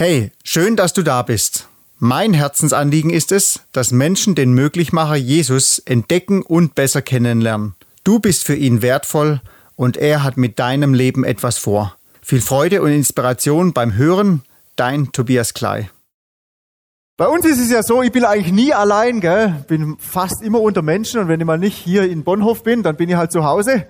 Hey, schön, dass du da bist. Mein Herzensanliegen ist es, dass Menschen den Möglichmacher Jesus entdecken und besser kennenlernen. Du bist für ihn wertvoll und er hat mit deinem Leben etwas vor. Viel Freude und Inspiration beim Hören, dein Tobias Klei. Bei uns ist es ja so, ich bin eigentlich nie allein, gell? bin fast immer unter Menschen und wenn ich mal nicht hier in Bonhof bin, dann bin ich halt zu Hause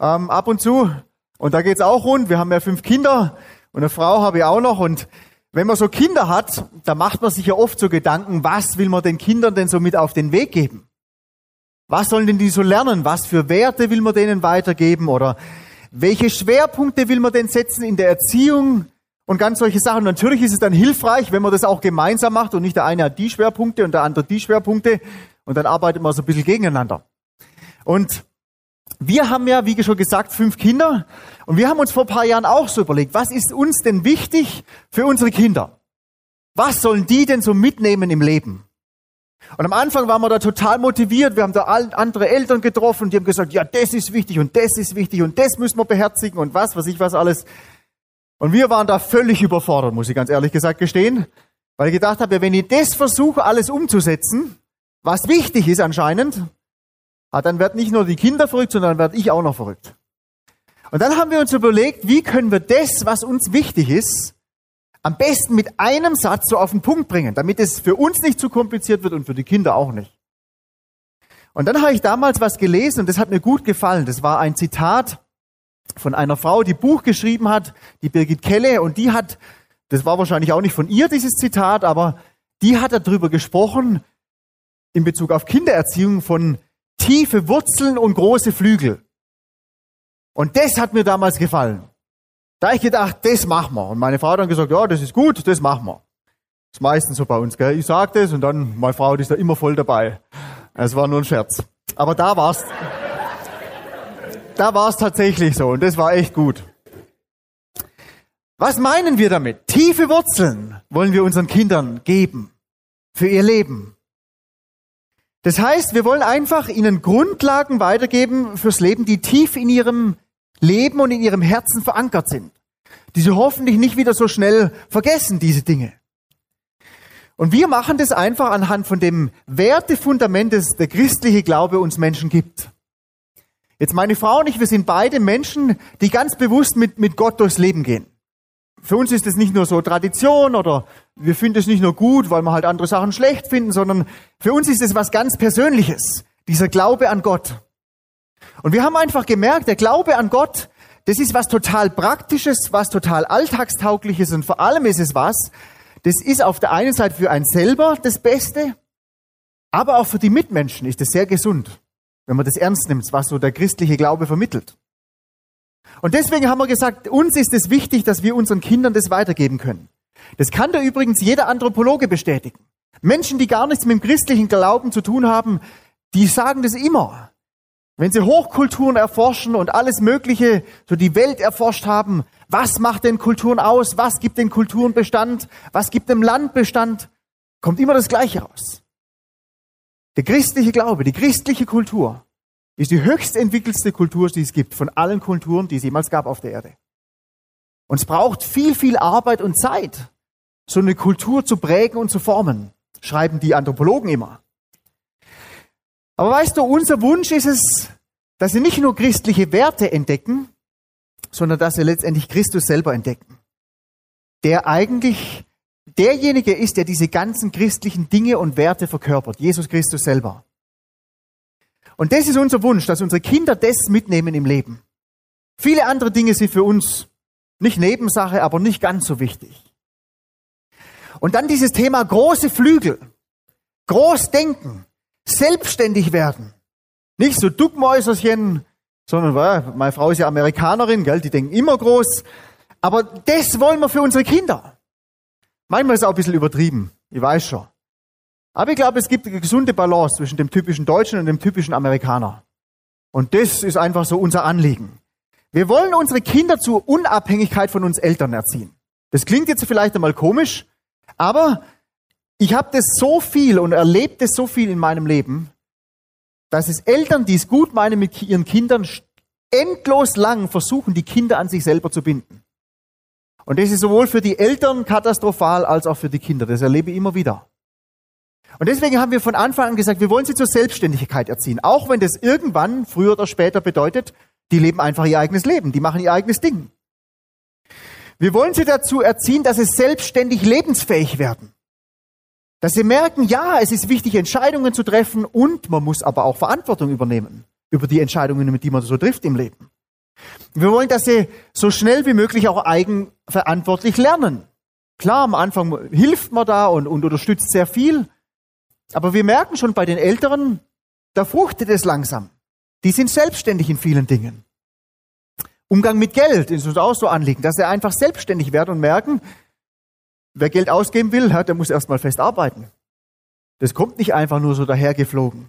ähm, ab und zu. Und da geht's auch rund. Wir haben ja fünf Kinder und eine Frau habe ich auch noch und wenn man so Kinder hat, da macht man sich ja oft so Gedanken, was will man den Kindern denn so mit auf den Weg geben? Was sollen denn die so lernen? Was für Werte will man denen weitergeben? Oder welche Schwerpunkte will man denn setzen in der Erziehung? Und ganz solche Sachen. natürlich ist es dann hilfreich, wenn man das auch gemeinsam macht und nicht der eine hat die Schwerpunkte und der andere die Schwerpunkte und dann arbeitet man so ein bisschen gegeneinander. Und wir haben ja, wie schon gesagt, fünf Kinder und wir haben uns vor ein paar Jahren auch so überlegt, was ist uns denn wichtig für unsere Kinder? Was sollen die denn so mitnehmen im Leben? Und am Anfang waren wir da total motiviert. Wir haben da andere Eltern getroffen, die haben gesagt, ja, das ist wichtig und das ist wichtig und das müssen wir beherzigen und was, was ich was alles. Und wir waren da völlig überfordert, muss ich ganz ehrlich gesagt gestehen, weil ich gedacht habe, wenn ich das versuche, alles umzusetzen, was wichtig ist anscheinend, Ah, dann wird nicht nur die Kinder verrückt, sondern dann werde ich auch noch verrückt. Und dann haben wir uns überlegt, wie können wir das, was uns wichtig ist, am besten mit einem Satz so auf den Punkt bringen, damit es für uns nicht zu kompliziert wird und für die Kinder auch nicht. Und dann habe ich damals was gelesen und das hat mir gut gefallen. Das war ein Zitat von einer Frau, die Buch geschrieben hat, die Birgit Kelle, und die hat, das war wahrscheinlich auch nicht von ihr, dieses Zitat, aber die hat darüber gesprochen, in Bezug auf Kindererziehung von tiefe Wurzeln und große Flügel. Und das hat mir damals gefallen. Da ich gedacht, das machen wir. Und meine Frau hat dann gesagt, ja, das ist gut, das machen wir. Das ist meistens so bei uns, gell? Ich sage das und dann, meine Frau, die ist da immer voll dabei. Es war nur ein Scherz. Aber da war's, da war's tatsächlich so und das war echt gut. Was meinen wir damit? Tiefe Wurzeln wollen wir unseren Kindern geben für ihr Leben. Das heißt, wir wollen einfach ihnen Grundlagen weitergeben fürs Leben, die tief in ihrem Leben und in ihrem Herzen verankert sind. Die sie hoffentlich nicht wieder so schnell vergessen, diese Dinge. Und wir machen das einfach anhand von dem Wertefundament, das der christliche Glaube uns Menschen gibt. Jetzt meine Frau und ich, wir sind beide Menschen, die ganz bewusst mit, mit Gott durchs Leben gehen für uns ist es nicht nur so Tradition oder wir finden es nicht nur gut, weil wir halt andere Sachen schlecht finden, sondern für uns ist es was ganz Persönliches, dieser Glaube an Gott. Und wir haben einfach gemerkt, der Glaube an Gott, das ist was total Praktisches, was total Alltagstaugliches und vor allem ist es was, das ist auf der einen Seite für einen selber das Beste, aber auch für die Mitmenschen ist es sehr gesund, wenn man das ernst nimmt, was so der christliche Glaube vermittelt. Und deswegen haben wir gesagt, uns ist es wichtig, dass wir unseren Kindern das weitergeben können. Das kann da übrigens jeder Anthropologe bestätigen. Menschen, die gar nichts mit dem christlichen Glauben zu tun haben, die sagen das immer. Wenn sie Hochkulturen erforschen und alles Mögliche, so die Welt erforscht haben, was macht denn Kulturen aus? Was gibt den Kulturen Bestand? Was gibt dem Land Bestand? Kommt immer das Gleiche raus. Der christliche Glaube, die christliche Kultur ist die höchst entwickelste Kultur, die es gibt, von allen Kulturen, die es jemals gab auf der Erde. Und es braucht viel, viel Arbeit und Zeit, so eine Kultur zu prägen und zu formen, schreiben die Anthropologen immer. Aber weißt du, unser Wunsch ist es, dass sie nicht nur christliche Werte entdecken, sondern dass sie letztendlich Christus selber entdecken, der eigentlich derjenige ist, der diese ganzen christlichen Dinge und Werte verkörpert, Jesus Christus selber. Und das ist unser Wunsch, dass unsere Kinder das mitnehmen im Leben. Viele andere Dinge sind für uns nicht Nebensache, aber nicht ganz so wichtig. Und dann dieses Thema große Flügel, groß denken, selbstständig werden. Nicht so Duckmäuserchen, sondern meine Frau ist ja Amerikanerin, gell, die denken immer groß. Aber das wollen wir für unsere Kinder. Manchmal ist es auch ein bisschen übertrieben, ich weiß schon. Aber ich glaube, es gibt eine gesunde Balance zwischen dem typischen Deutschen und dem typischen Amerikaner. Und das ist einfach so unser Anliegen. Wir wollen unsere Kinder zur Unabhängigkeit von uns Eltern erziehen. Das klingt jetzt vielleicht einmal komisch, aber ich habe das so viel und erlebt das so viel in meinem Leben, dass es Eltern, die es gut meinen mit ihren Kindern, endlos lang versuchen, die Kinder an sich selber zu binden. Und das ist sowohl für die Eltern katastrophal als auch für die Kinder. Das erlebe ich immer wieder. Und deswegen haben wir von Anfang an gesagt, wir wollen sie zur Selbstständigkeit erziehen. Auch wenn das irgendwann, früher oder später bedeutet, die leben einfach ihr eigenes Leben, die machen ihr eigenes Ding. Wir wollen sie dazu erziehen, dass sie selbstständig lebensfähig werden. Dass sie merken, ja, es ist wichtig, Entscheidungen zu treffen und man muss aber auch Verantwortung übernehmen über die Entscheidungen, die man so trifft im Leben. Wir wollen, dass sie so schnell wie möglich auch eigenverantwortlich lernen. Klar, am Anfang hilft man da und, und unterstützt sehr viel, aber wir merken schon bei den Älteren, da fruchtet es langsam. Die sind selbstständig in vielen Dingen. Umgang mit Geld ist uns auch so anliegen, dass sie einfach selbstständig werden und merken, wer Geld ausgeben will, der muss erstmal fest arbeiten. Das kommt nicht einfach nur so dahergeflogen.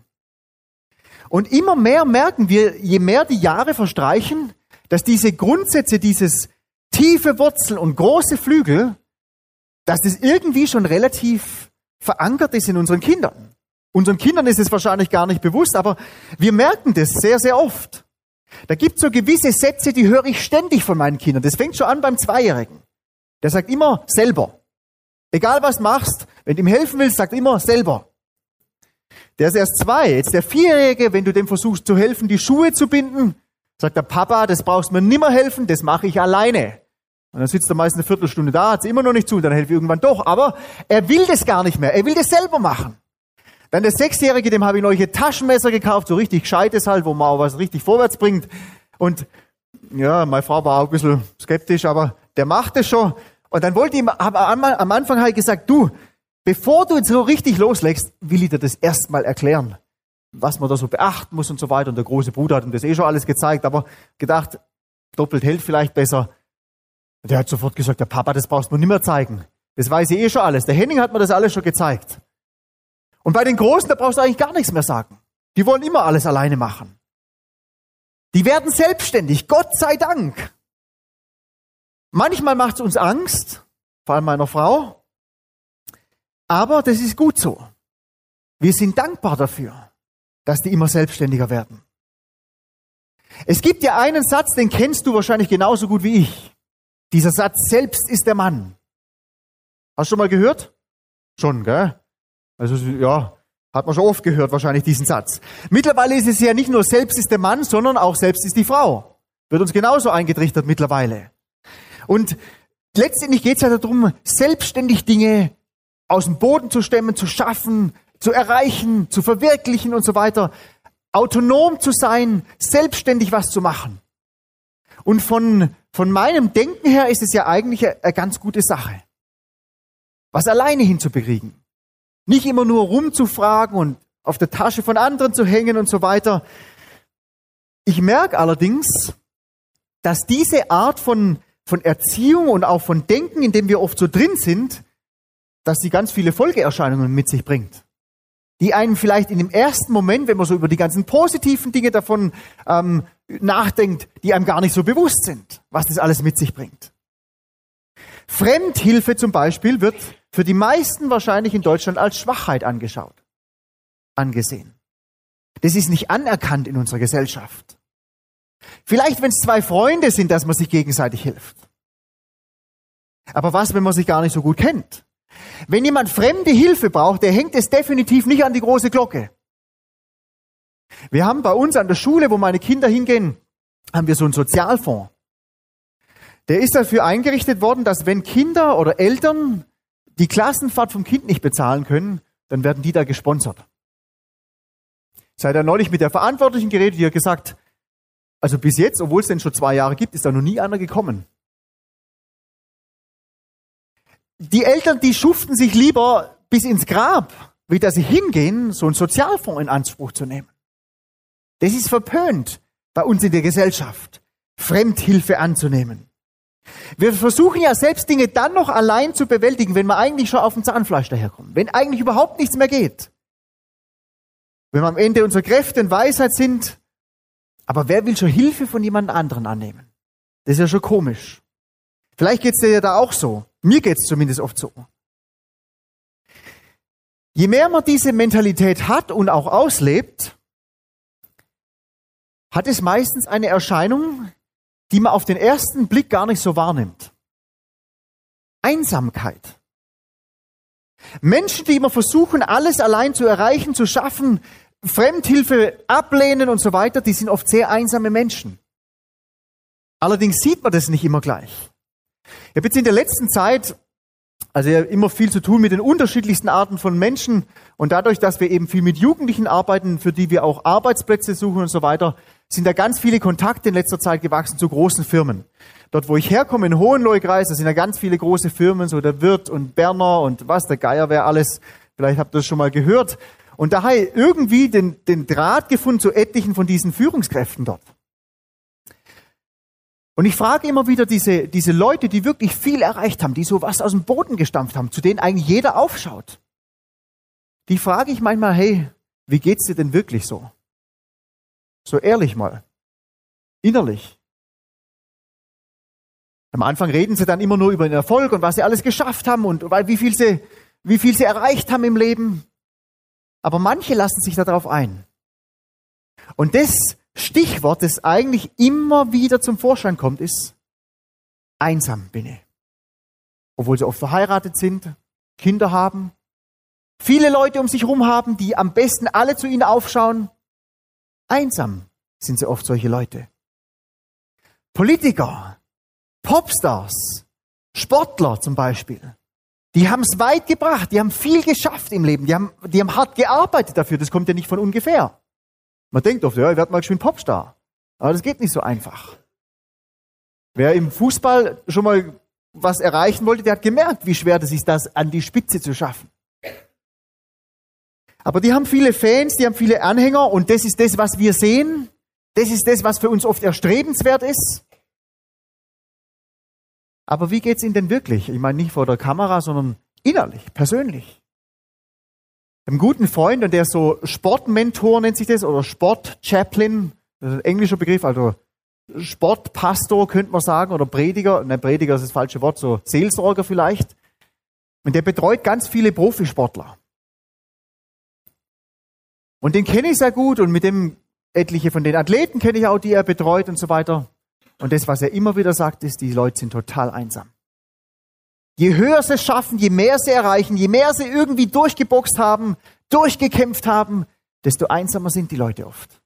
Und immer mehr merken wir, je mehr die Jahre verstreichen, dass diese Grundsätze, dieses tiefe Wurzel und große Flügel, dass das irgendwie schon relativ verankert ist in unseren Kindern. Unseren Kindern ist es wahrscheinlich gar nicht bewusst, aber wir merken das sehr, sehr oft. Da gibt es so gewisse Sätze, die höre ich ständig von meinen Kindern. Das fängt schon an beim Zweijährigen. Der sagt immer selber. Egal was machst, wenn du ihm helfen willst, sagt immer selber. Der ist erst zwei. Jetzt der Vierjährige, wenn du dem versuchst zu helfen, die Schuhe zu binden, sagt der Papa, das brauchst mir nimmer helfen, das mache ich alleine. Und dann sitzt er meist eine Viertelstunde da, hat es immer noch nicht zu, dann helfe ich irgendwann doch. Aber er will das gar nicht mehr. Er will das selber machen. Dann der Sechsjährige, dem habe ich neue Taschenmesser gekauft, so richtig gescheites halt, wo man auch was richtig vorwärts bringt. Und ja, meine Frau war auch ein bisschen skeptisch, aber der macht es schon. Und dann wollte ich ihm, am Anfang halt gesagt, du, bevor du jetzt so richtig loslegst, will ich dir das erstmal erklären, was man da so beachten muss und so weiter. Und der große Bruder hat ihm das eh schon alles gezeigt, aber gedacht, doppelt hält vielleicht besser. Und der hat sofort gesagt, der Papa, das brauchst du mir nicht mehr zeigen. Das weiß ich eh schon alles. Der Henning hat mir das alles schon gezeigt. Und bei den Großen, da brauchst du eigentlich gar nichts mehr sagen. Die wollen immer alles alleine machen. Die werden selbstständig, Gott sei Dank. Manchmal macht es uns Angst, vor allem meiner Frau, aber das ist gut so. Wir sind dankbar dafür, dass die immer selbstständiger werden. Es gibt ja einen Satz, den kennst du wahrscheinlich genauso gut wie ich. Dieser Satz, selbst ist der Mann. Hast du schon mal gehört? Schon, gell? Also ja, hat man schon oft gehört wahrscheinlich diesen Satz. Mittlerweile ist es ja nicht nur selbst ist der Mann, sondern auch selbst ist die Frau. Wird uns genauso eingetrichtert mittlerweile. Und letztendlich geht es ja darum, selbstständig Dinge aus dem Boden zu stemmen, zu schaffen, zu erreichen, zu verwirklichen und so weiter. Autonom zu sein, selbstständig was zu machen. Und von, von meinem Denken her ist es ja eigentlich eine, ganz gute Sache. Was alleine hinzubekriegen. Nicht immer nur rumzufragen und auf der Tasche von anderen zu hängen und so weiter. Ich merke allerdings, dass diese Art von, von Erziehung und auch von Denken, in dem wir oft so drin sind, dass sie ganz viele Folgeerscheinungen mit sich bringt. Die einen vielleicht in dem ersten Moment, wenn man so über die ganzen positiven Dinge davon ähm, nachdenkt, die einem gar nicht so bewusst sind, was das alles mit sich bringt. Fremdhilfe zum Beispiel wird für die meisten wahrscheinlich in Deutschland als Schwachheit angeschaut, angesehen. Das ist nicht anerkannt in unserer Gesellschaft. Vielleicht, wenn es zwei Freunde sind, dass man sich gegenseitig hilft. Aber was, wenn man sich gar nicht so gut kennt? Wenn jemand fremde Hilfe braucht, der hängt es definitiv nicht an die große Glocke. Wir haben bei uns an der Schule, wo meine Kinder hingehen, haben wir so einen Sozialfonds. Der ist dafür eingerichtet worden, dass wenn Kinder oder Eltern die Klassenfahrt vom Kind nicht bezahlen können, dann werden die da gesponsert. Seit er neulich mit der Verantwortlichen geredet, die hat gesagt, also bis jetzt, obwohl es denn schon zwei Jahre gibt, ist da noch nie einer gekommen. Die Eltern, die schuften sich lieber bis ins Grab, wie dass sie hingehen, so einen Sozialfonds in Anspruch zu nehmen. Das ist verpönt bei uns in der Gesellschaft, Fremdhilfe anzunehmen. Wir versuchen ja selbst Dinge dann noch allein zu bewältigen, wenn wir eigentlich schon auf dem Zahnfleisch daherkommen, wenn eigentlich überhaupt nichts mehr geht. Wenn wir am Ende unserer Kräfte und Weisheit sind, aber wer will schon Hilfe von jemand anderen annehmen? Das ist ja schon komisch. Vielleicht geht's dir ja da auch so. Mir geht's zumindest oft so. Je mehr man diese Mentalität hat und auch auslebt, hat es meistens eine Erscheinung, die man auf den ersten Blick gar nicht so wahrnimmt. Einsamkeit. Menschen, die immer versuchen, alles allein zu erreichen, zu schaffen, Fremdhilfe ablehnen und so weiter, die sind oft sehr einsame Menschen. Allerdings sieht man das nicht immer gleich. Ich habe jetzt in der letzten Zeit also ja, immer viel zu tun mit den unterschiedlichsten Arten von Menschen und dadurch, dass wir eben viel mit Jugendlichen arbeiten, für die wir auch Arbeitsplätze suchen und so weiter, sind da ganz viele Kontakte in letzter Zeit gewachsen zu großen Firmen. Dort, wo ich herkomme, in Hohenlohe-Kreis, da sind ja ganz viele große Firmen, so der Wirt und Berner und was, der Geier wäre alles. Vielleicht habt ihr das schon mal gehört. Und da habe ich irgendwie den, den Draht gefunden zu etlichen von diesen Führungskräften dort. Und ich frage immer wieder diese, diese Leute, die wirklich viel erreicht haben, die so was aus dem Boden gestampft haben, zu denen eigentlich jeder aufschaut. Die frage ich manchmal, hey, wie geht's dir denn wirklich so? So ehrlich mal. Innerlich. Am Anfang reden sie dann immer nur über den Erfolg und was sie alles geschafft haben und wie viel sie, wie viel sie erreicht haben im Leben. Aber manche lassen sich darauf ein. Und das Stichwort, das eigentlich immer wieder zum Vorschein kommt, ist einsam bin ich. Obwohl sie oft verheiratet sind, Kinder haben, viele Leute um sich herum haben, die am besten alle zu ihnen aufschauen. Einsam sind sie oft solche Leute. Politiker, Popstars, Sportler zum Beispiel, die haben es weit gebracht, die haben viel geschafft im Leben, die haben, die haben hart gearbeitet dafür, das kommt ja nicht von ungefähr. Man denkt oft, ja, ich werde mal schön Popstar. Aber das geht nicht so einfach. Wer im Fußball schon mal was erreichen wollte, der hat gemerkt, wie schwer das ist, das an die Spitze zu schaffen. Aber die haben viele Fans, die haben viele Anhänger und das ist das, was wir sehen. Das ist das, was für uns oft erstrebenswert ist. Aber wie geht's Ihnen denn wirklich? Ich meine nicht vor der Kamera, sondern innerlich, persönlich einem guten Freund und der ist so Sportmentor nennt sich das oder Sportchaplain, das ist ein englischer Begriff, also Sportpastor könnte man sagen oder Prediger, nein, Prediger ist das falsche Wort, so Seelsorger vielleicht. Und der betreut ganz viele Profisportler. Und den kenne ich sehr gut und mit dem etliche von den Athleten kenne ich auch, die er betreut und so weiter. Und das, was er immer wieder sagt, ist, die Leute sind total einsam. Je höher sie schaffen, je mehr sie erreichen, je mehr sie irgendwie durchgeboxt haben, durchgekämpft haben, desto einsamer sind die Leute oft.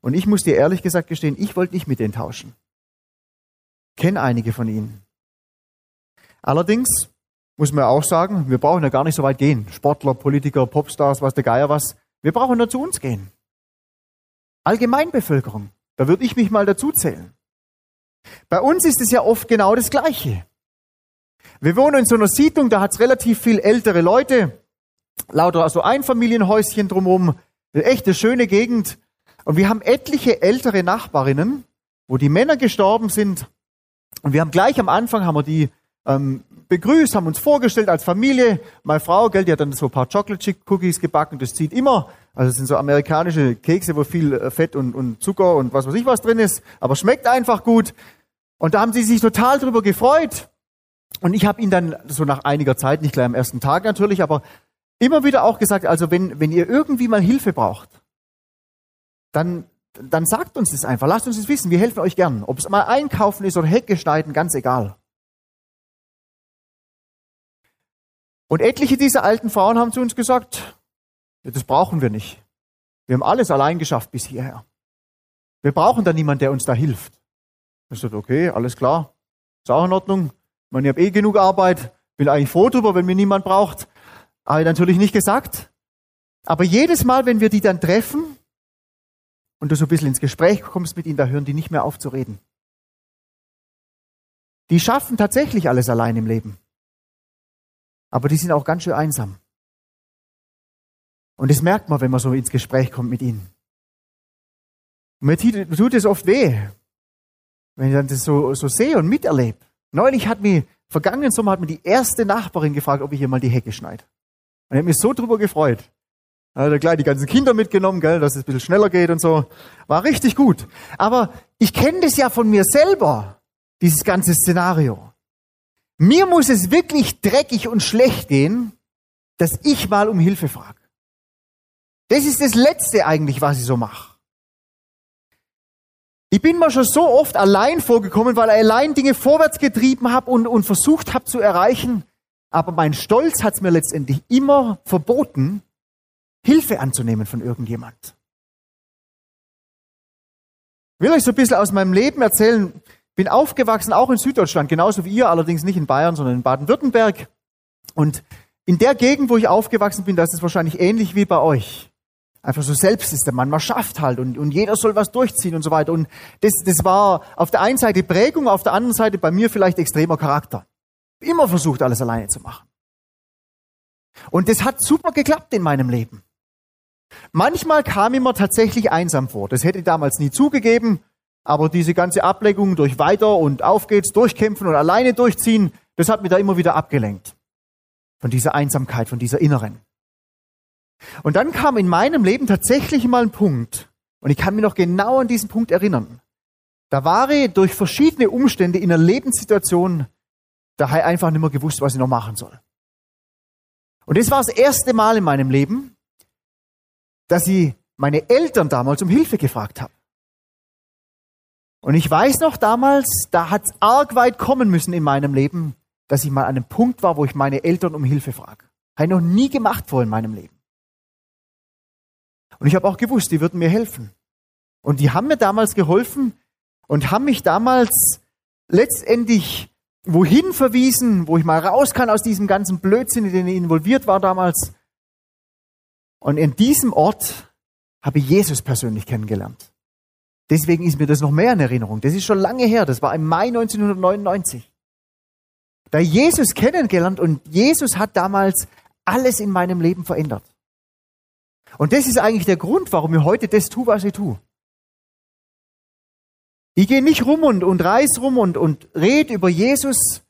Und ich muss dir ehrlich gesagt gestehen, ich wollte nicht mit denen tauschen. Kenne einige von ihnen. Allerdings muss man auch sagen, wir brauchen ja gar nicht so weit gehen. Sportler, Politiker, Popstars, was der Geier was. Wir brauchen nur zu uns gehen. Allgemeinbevölkerung. Da würde ich mich mal dazu zählen. Bei uns ist es ja oft genau das Gleiche. Wir wohnen in so einer Siedlung, da hat's relativ viel ältere Leute, lauter also Einfamilienhäuschen drumherum, echte schöne Gegend. Und wir haben etliche ältere Nachbarinnen, wo die Männer gestorben sind. Und wir haben gleich am Anfang haben wir die ähm, begrüßt, haben uns vorgestellt als Familie. Meine Frau, gell, die hat dann so ein paar Chocolate Chip Cookies gebacken. Das zieht immer. Also es sind so amerikanische Kekse, wo viel äh, Fett und, und Zucker und was weiß ich was drin ist. Aber schmeckt einfach gut. Und da haben sie sich total drüber gefreut. Und ich habe ihn dann so nach einiger Zeit, nicht gleich am ersten Tag natürlich, aber immer wieder auch gesagt, also wenn, wenn ihr irgendwie mal Hilfe braucht, dann, dann sagt uns das einfach, lasst uns das wissen, wir helfen euch gern. Ob es mal einkaufen ist oder Hecke schneiden, ganz egal. Und etliche dieser alten Frauen haben zu uns gesagt, ja, das brauchen wir nicht. Wir haben alles allein geschafft bis hierher. Wir brauchen da niemanden, der uns da hilft. Ich sagte, okay, alles klar, ist auch in Ordnung. Ich meine, ich habe eh genug Arbeit, bin eigentlich froh drüber, wenn mir niemand braucht. Ich natürlich nicht gesagt. Aber jedes Mal, wenn wir die dann treffen und du so ein bisschen ins Gespräch kommst mit ihnen, da hören die nicht mehr auf zu reden. Die schaffen tatsächlich alles allein im Leben. Aber die sind auch ganz schön einsam. Und das merkt man, wenn man so ins Gespräch kommt mit ihnen. Und mir tut es oft weh, wenn ich dann das so, so sehe und miterlebe. Neulich hat mich, vergangenen Sommer hat mir die erste Nachbarin gefragt, ob ich ihr mal die Hecke schneide. Und ich habe mich so drüber gefreut. Da hat er gleich die ganzen Kinder mitgenommen, gell, dass es ein bisschen schneller geht und so. War richtig gut. Aber ich kenne das ja von mir selber, dieses ganze Szenario. Mir muss es wirklich dreckig und schlecht gehen, dass ich mal um Hilfe frage. Das ist das Letzte eigentlich, was ich so mache. Ich bin mir schon so oft allein vorgekommen, weil ich allein Dinge vorwärts getrieben habe und, und versucht habe zu erreichen. Aber mein Stolz hat es mir letztendlich immer verboten, Hilfe anzunehmen von irgendjemand. Ich will euch so ein bisschen aus meinem Leben erzählen. Bin aufgewachsen, auch in Süddeutschland, genauso wie ihr, allerdings nicht in Bayern, sondern in Baden-Württemberg. Und in der Gegend, wo ich aufgewachsen bin, da ist wahrscheinlich ähnlich wie bei euch. Einfach so selbst ist der Mann, man schafft halt und, und jeder soll was durchziehen und so weiter. Und das, das war auf der einen Seite Prägung, auf der anderen Seite bei mir vielleicht extremer Charakter. Immer versucht, alles alleine zu machen. Und das hat super geklappt in meinem Leben. Manchmal kam ich mir tatsächlich einsam vor. Das hätte ich damals nie zugegeben, aber diese ganze Ableckung durch weiter und auf geht's, durchkämpfen und alleine durchziehen, das hat mich da immer wieder abgelenkt von dieser Einsamkeit, von dieser inneren. Und dann kam in meinem Leben tatsächlich mal ein Punkt, und ich kann mich noch genau an diesen Punkt erinnern. Da war ich durch verschiedene Umstände in einer Lebenssituation, da habe ich einfach nicht mehr gewusst, was ich noch machen soll. Und das war das erste Mal in meinem Leben, dass ich meine Eltern damals um Hilfe gefragt habe. Und ich weiß noch damals, da hat es arg weit kommen müssen in meinem Leben, dass ich mal an einem Punkt war, wo ich meine Eltern um Hilfe frage. Habe ich noch nie gemacht vor in meinem Leben. Und ich habe auch gewusst, die würden mir helfen. Und die haben mir damals geholfen und haben mich damals letztendlich wohin verwiesen, wo ich mal raus kann aus diesem ganzen Blödsinn, in den ich involviert war damals. Und in diesem Ort habe ich Jesus persönlich kennengelernt. Deswegen ist mir das noch mehr in Erinnerung. Das ist schon lange her. Das war im Mai 1999. Da Jesus kennengelernt und Jesus hat damals alles in meinem Leben verändert. Und das ist eigentlich der Grund, warum ich heute das tue, was ich tue. Ich gehe nicht rum und, und reiß rum und, und rede über Jesus,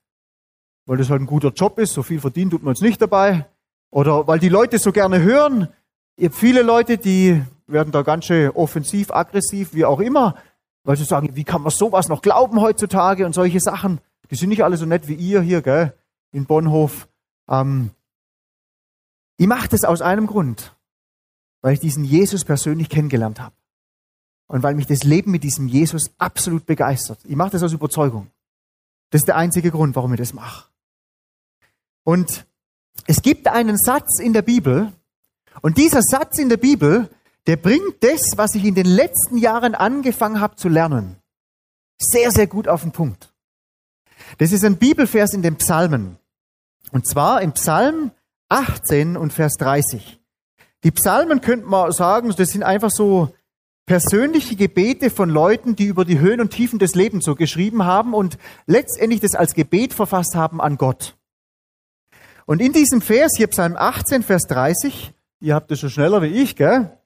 weil das halt ein guter Job ist, so viel verdient tut man uns nicht dabei. Oder weil die Leute so gerne hören. Ihr habt viele Leute, die werden da ganz schön offensiv, aggressiv, wie auch immer, weil sie sagen, wie kann man sowas noch glauben heutzutage und solche Sachen. Die sind nicht alle so nett wie ihr hier, gell, in Bonhof. Ähm, ich mache das aus einem Grund, weil ich diesen Jesus persönlich kennengelernt habe. Und weil mich das Leben mit diesem Jesus absolut begeistert. Ich mache das aus Überzeugung. Das ist der einzige Grund, warum ich das mache. Und es gibt einen Satz in der Bibel, und dieser Satz in der Bibel, der bringt das, was ich in den letzten Jahren angefangen habe zu lernen, sehr, sehr gut auf den Punkt. Das ist ein Bibelvers in den Psalmen. Und zwar im Psalm 18 und Vers 30. Die Psalmen könnte man sagen, das sind einfach so persönliche Gebete von Leuten, die über die Höhen und Tiefen des Lebens so geschrieben haben und letztendlich das als Gebet verfasst haben an Gott. Und in diesem Vers, hier Psalm 18, Vers 30, ihr habt das schon schneller wie ich, gell?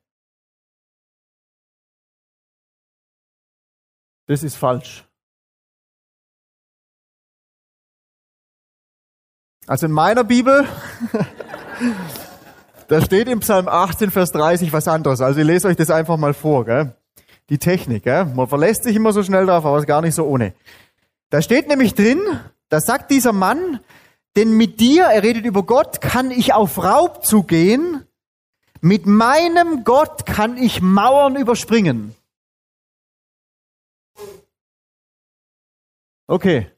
Das ist falsch. Also in meiner Bibel, da steht im Psalm 18, Vers 30 was anderes. Also ich lese euch das einfach mal vor. Gell? Die Technik. Gell? Man verlässt sich immer so schnell drauf, aber es ist gar nicht so ohne. Da steht nämlich drin, da sagt dieser Mann, denn mit dir, er redet über Gott, kann ich auf Raub zugehen. Mit meinem Gott kann ich Mauern überspringen. Okay.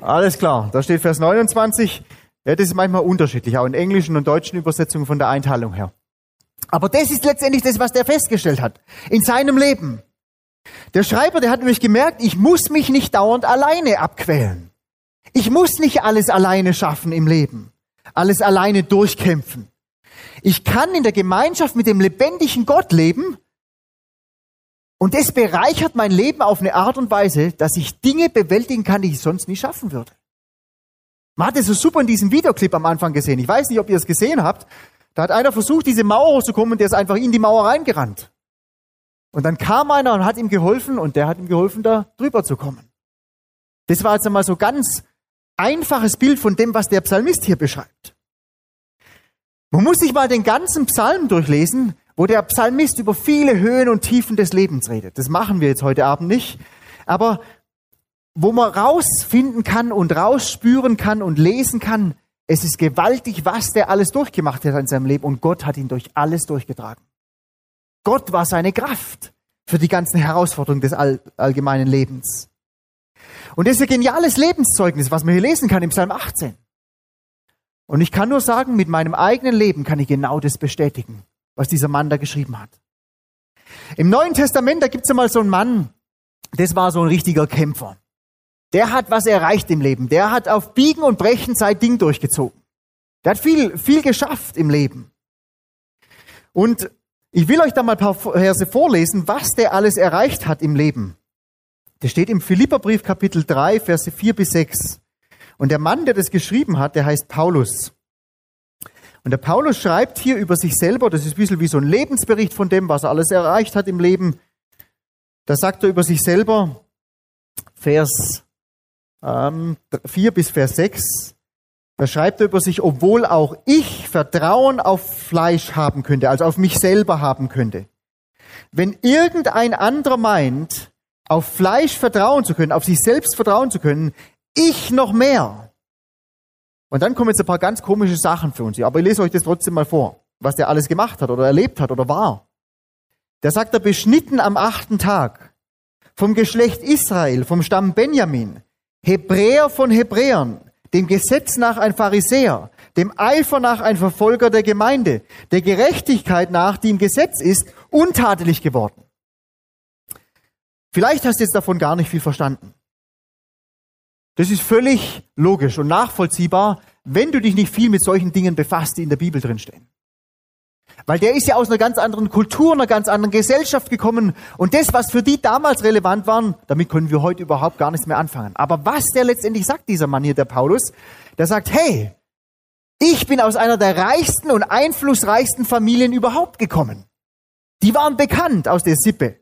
Alles klar, da steht Vers 29. Ja, das ist manchmal unterschiedlich, auch in englischen und deutschen Übersetzungen von der Einteilung her. Aber das ist letztendlich das, was der festgestellt hat in seinem Leben. Der Schreiber, der hat nämlich gemerkt, ich muss mich nicht dauernd alleine abquälen. Ich muss nicht alles alleine schaffen im Leben, alles alleine durchkämpfen. Ich kann in der Gemeinschaft mit dem lebendigen Gott leben und das bereichert mein Leben auf eine Art und Weise, dass ich Dinge bewältigen kann, die ich sonst nie schaffen würde. Man hat es so super in diesem Videoclip am Anfang gesehen. Ich weiß nicht, ob ihr es gesehen habt. Da hat einer versucht, diese Mauer hochzukommen und der ist einfach in die Mauer reingerannt. Und dann kam einer und hat ihm geholfen und der hat ihm geholfen, da drüber zu kommen. Das war jetzt einmal so ganz einfaches Bild von dem, was der Psalmist hier beschreibt. Man muss sich mal den ganzen Psalm durchlesen, wo der Psalmist über viele Höhen und Tiefen des Lebens redet. Das machen wir jetzt heute Abend nicht. Aber wo man rausfinden kann und rausspüren kann und lesen kann, es ist gewaltig, was der alles durchgemacht hat in seinem Leben und Gott hat ihn durch alles durchgetragen. Gott war seine Kraft für die ganzen Herausforderungen des all, allgemeinen Lebens. Und das ist ein geniales Lebenszeugnis, was man hier lesen kann im Psalm 18. Und ich kann nur sagen, mit meinem eigenen Leben kann ich genau das bestätigen, was dieser Mann da geschrieben hat. Im Neuen Testament, da gibt es einmal so einen Mann, das war so ein richtiger Kämpfer. Der hat was erreicht im Leben. Der hat auf Biegen und Brechen sein Ding durchgezogen. Der hat viel, viel geschafft im Leben. Und ich will euch da mal ein paar Verse vorlesen, was der alles erreicht hat im Leben. Das steht im Philipperbrief Kapitel 3, Verse 4 bis 6. Und der Mann, der das geschrieben hat, der heißt Paulus. Und der Paulus schreibt hier über sich selber, das ist ein bisschen wie so ein Lebensbericht von dem, was er alles erreicht hat im Leben. Da sagt er über sich selber, Vers ähm, 4 bis Vers 6, da schreibt er über sich, obwohl auch ich Vertrauen auf Fleisch haben könnte, also auf mich selber haben könnte. Wenn irgendein anderer meint, auf Fleisch vertrauen zu können, auf sich selbst vertrauen zu können, ich noch mehr. Und dann kommen jetzt ein paar ganz komische Sachen für uns hier. Aber ich lese euch das trotzdem mal vor, was der alles gemacht hat oder erlebt hat oder war. Der sagt er beschnitten am achten Tag vom Geschlecht Israel, vom Stamm Benjamin, Hebräer von Hebräern, dem Gesetz nach ein Pharisäer, dem Eifer nach ein Verfolger der Gemeinde, der Gerechtigkeit nach, die im Gesetz ist, untadelig geworden. Vielleicht hast du jetzt davon gar nicht viel verstanden. Das ist völlig logisch und nachvollziehbar, wenn du dich nicht viel mit solchen Dingen befasst, die in der Bibel drinstehen. Weil der ist ja aus einer ganz anderen Kultur, einer ganz anderen Gesellschaft gekommen. Und das, was für die damals relevant waren, damit können wir heute überhaupt gar nichts mehr anfangen. Aber was der letztendlich sagt, dieser Mann hier, der Paulus, der sagt, hey, ich bin aus einer der reichsten und einflussreichsten Familien überhaupt gekommen. Die waren bekannt aus der Sippe.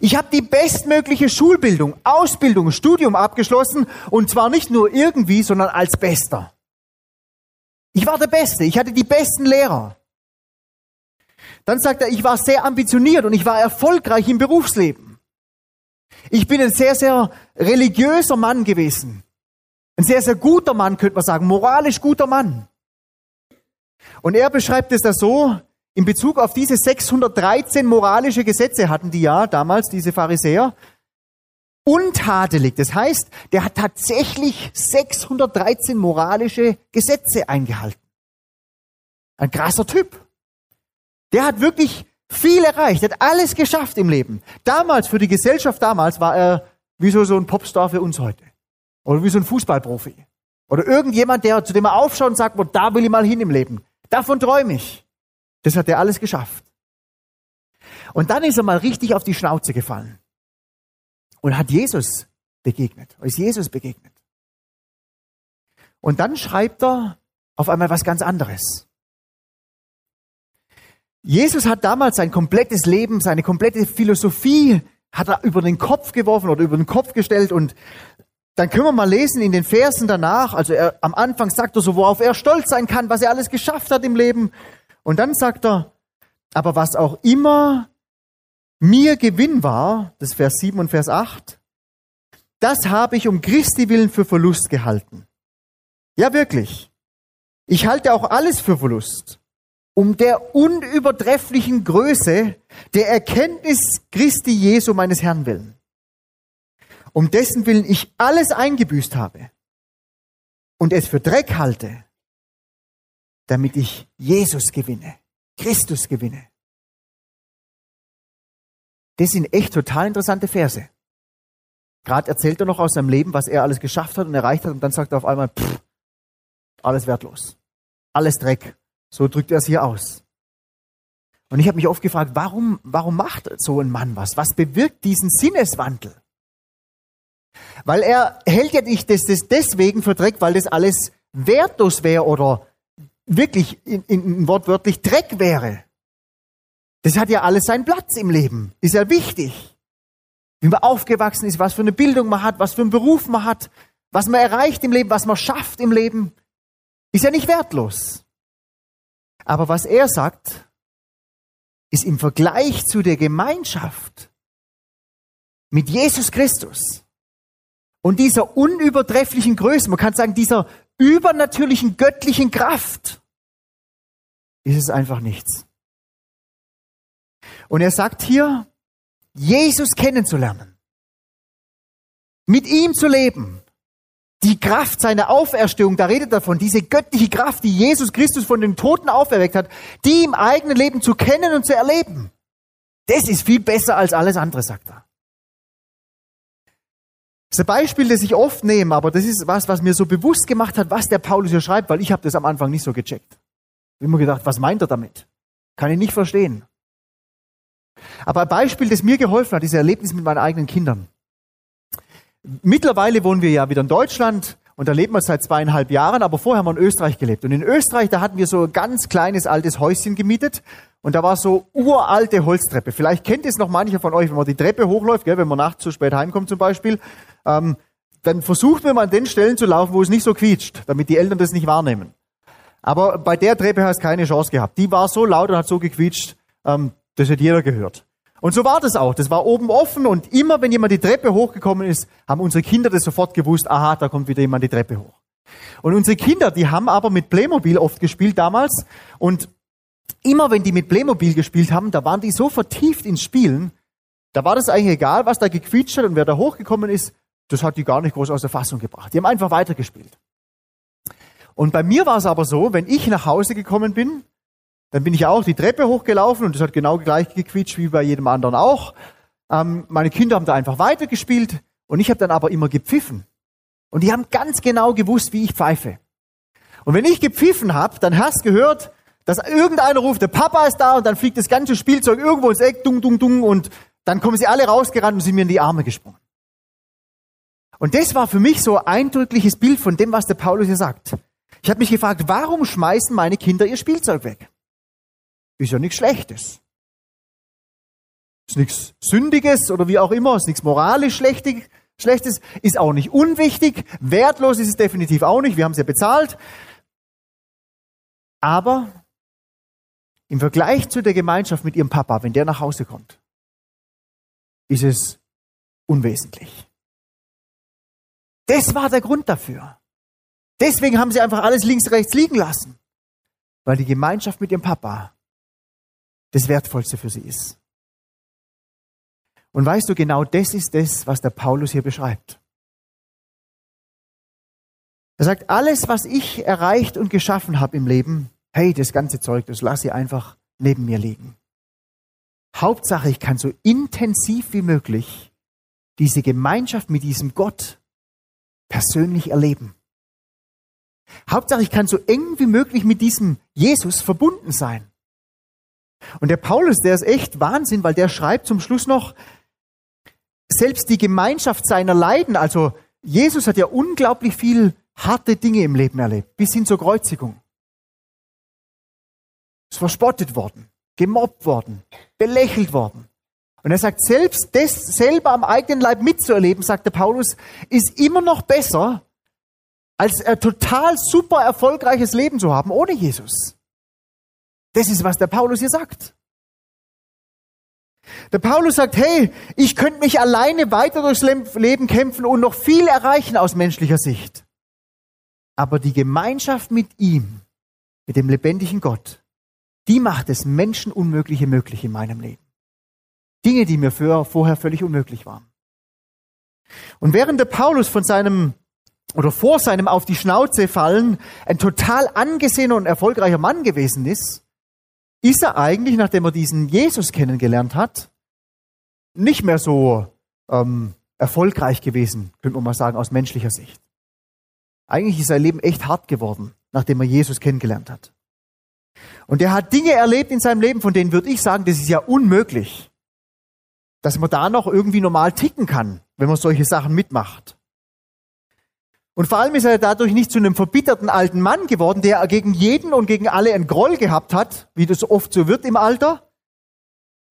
Ich habe die bestmögliche Schulbildung, Ausbildung, Studium abgeschlossen und zwar nicht nur irgendwie, sondern als Bester. Ich war der Beste, ich hatte die besten Lehrer. Dann sagt er, ich war sehr ambitioniert und ich war erfolgreich im Berufsleben. Ich bin ein sehr, sehr religiöser Mann gewesen. Ein sehr, sehr guter Mann, könnte man sagen, moralisch guter Mann. Und er beschreibt es da so, in Bezug auf diese 613 moralische Gesetze hatten die ja damals, diese Pharisäer, untadelig. Das heißt, der hat tatsächlich 613 moralische Gesetze eingehalten. Ein krasser Typ. Der hat wirklich viel erreicht, hat alles geschafft im Leben. Damals, für die Gesellschaft damals, war er wie so, ein Popstar für uns heute. Oder wie so ein Fußballprofi. Oder irgendjemand, der, zu dem er aufschaut und sagt, wo, da will ich mal hin im Leben. Davon träume ich. Das hat er alles geschafft. Und dann ist er mal richtig auf die Schnauze gefallen. Und hat Jesus begegnet. Ist Jesus begegnet. Und dann schreibt er auf einmal was ganz anderes. Jesus hat damals sein komplettes Leben, seine komplette Philosophie hat er über den Kopf geworfen oder über den Kopf gestellt und dann können wir mal lesen in den Versen danach, also er, am Anfang sagt er so, worauf er stolz sein kann, was er alles geschafft hat im Leben. Und dann sagt er, aber was auch immer mir Gewinn war, das Vers 7 und Vers 8, das habe ich um Christi willen für Verlust gehalten. Ja, wirklich. Ich halte auch alles für Verlust um der unübertrefflichen Größe der Erkenntnis Christi Jesu meines Herrn willen. Um dessen Willen ich alles eingebüßt habe und es für Dreck halte, damit ich Jesus gewinne, Christus gewinne. Das sind echt total interessante Verse. Gerade erzählt er noch aus seinem Leben, was er alles geschafft hat und erreicht hat, und dann sagt er auf einmal, pff, alles wertlos, alles Dreck, so drückt er es hier aus. Und ich habe mich oft gefragt, warum, warum macht so ein Mann was? Was bewirkt diesen Sinneswandel? Weil er hält ja nicht das, das deswegen für Dreck, weil das alles wertlos wäre oder wirklich in, in, wortwörtlich Dreck wäre. Das hat ja alles seinen Platz im Leben. Ist ja wichtig. Wie man aufgewachsen ist, was für eine Bildung man hat, was für einen Beruf man hat, was man erreicht im Leben, was man schafft im Leben, ist ja nicht wertlos. Aber was er sagt, ist im Vergleich zu der Gemeinschaft mit Jesus Christus und dieser unübertrefflichen Größe, man kann sagen, dieser übernatürlichen göttlichen Kraft, ist es einfach nichts. Und er sagt hier, Jesus kennenzulernen, mit ihm zu leben, die Kraft seiner Auferstehung, da redet er davon, diese göttliche Kraft, die Jesus Christus von den Toten auferweckt hat, die im eigenen Leben zu kennen und zu erleben. Das ist viel besser als alles andere, sagt er. Das ist ein Beispiel, das ich oft nehme, aber das ist was, was mir so bewusst gemacht hat, was der Paulus hier schreibt, weil ich habe das am Anfang nicht so gecheckt. Ich habe immer gedacht, was meint er damit? Kann ich nicht verstehen. Aber ein Beispiel, das mir geholfen hat, ist ein Erlebnis mit meinen eigenen Kindern. Mittlerweile wohnen wir ja wieder in Deutschland und da leben wir seit zweieinhalb Jahren, aber vorher haben wir in Österreich gelebt. Und in Österreich, da hatten wir so ein ganz kleines altes Häuschen gemietet und da war so uralte Holztreppe. Vielleicht kennt es noch mancher von euch, wenn man die Treppe hochläuft, gell, wenn man nachts zu spät heimkommt zum Beispiel, ähm, dann versucht man mal an den Stellen zu laufen, wo es nicht so quietscht, damit die Eltern das nicht wahrnehmen. Aber bei der Treppe hast du keine Chance gehabt. Die war so laut und hat so gequietscht, ähm, das hat jeder gehört. Und so war das auch. Das war oben offen und immer, wenn jemand die Treppe hochgekommen ist, haben unsere Kinder das sofort gewusst, aha, da kommt wieder jemand die Treppe hoch. Und unsere Kinder, die haben aber mit Playmobil oft gespielt damals und immer wenn die mit Playmobil gespielt haben, da waren die so vertieft ins Spielen, da war das eigentlich egal, was da gequietscht hat und wer da hochgekommen ist, das hat die gar nicht groß aus der Fassung gebracht. Die haben einfach weitergespielt. Und bei mir war es aber so, wenn ich nach Hause gekommen bin, dann bin ich auch die Treppe hochgelaufen und das hat genau gleich gequietscht wie bei jedem anderen auch. Ähm, meine Kinder haben da einfach weitergespielt und ich habe dann aber immer gepfiffen. Und die haben ganz genau gewusst, wie ich pfeife. Und wenn ich gepfiffen habe, dann hast gehört, dass irgendeiner ruft, der Papa ist da und dann fliegt das ganze Spielzeug irgendwo ins Eck, dung, dung, dung und dann kommen sie alle rausgerannt und sind mir in die Arme gesprungen. Und das war für mich so ein eindrückliches Bild von dem, was der Paulus hier sagt. Ich habe mich gefragt, warum schmeißen meine Kinder ihr Spielzeug weg? Ist ja nichts Schlechtes. Ist nichts Sündiges oder wie auch immer, ist nichts moralisch Schlechtes, ist auch nicht unwichtig, wertlos ist es definitiv auch nicht, wir haben es ja bezahlt. Aber im Vergleich zu der Gemeinschaft mit ihrem Papa, wenn der nach Hause kommt, ist es unwesentlich. Das war der Grund dafür. Deswegen haben sie einfach alles links, rechts liegen lassen. Weil die Gemeinschaft mit ihrem Papa das Wertvollste für sie ist. Und weißt du, genau das ist das, was der Paulus hier beschreibt. Er sagt, alles, was ich erreicht und geschaffen habe im Leben, hey, das ganze Zeug, das lasse ich einfach neben mir liegen. Hauptsache, ich kann so intensiv wie möglich diese Gemeinschaft mit diesem Gott persönlich erleben. Hauptsache, ich kann so eng wie möglich mit diesem Jesus verbunden sein. Und der Paulus, der ist echt Wahnsinn, weil der schreibt zum Schluss noch, selbst die Gemeinschaft seiner Leiden, also Jesus hat ja unglaublich viel harte Dinge im Leben erlebt, bis hin zur Kreuzigung. Ist verspottet worden, gemobbt worden, belächelt worden. Und er sagt, selbst das selber am eigenen Leib mitzuerleben, sagt der Paulus, ist immer noch besser, als ein total super erfolgreiches Leben zu haben ohne Jesus. Das ist, was der Paulus hier sagt. Der Paulus sagt, hey, ich könnte mich alleine weiter durchs Leben kämpfen und noch viel erreichen aus menschlicher Sicht. Aber die Gemeinschaft mit ihm, mit dem lebendigen Gott, die macht es Menschen Unmögliche möglich in meinem Leben. Dinge, die mir vorher völlig unmöglich waren. Und während der Paulus von seinem oder vor seinem auf die Schnauze fallen ein total angesehener und erfolgreicher Mann gewesen ist, ist er eigentlich, nachdem er diesen Jesus kennengelernt hat, nicht mehr so ähm, erfolgreich gewesen, könnte man mal sagen, aus menschlicher Sicht. Eigentlich ist sein Leben echt hart geworden, nachdem er Jesus kennengelernt hat. Und er hat Dinge erlebt in seinem Leben, von denen würde ich sagen, das ist ja unmöglich, dass man da noch irgendwie normal ticken kann, wenn man solche Sachen mitmacht. Und vor allem ist er dadurch nicht zu einem verbitterten alten Mann geworden, der gegen jeden und gegen alle einen Groll gehabt hat, wie das oft so wird im Alter,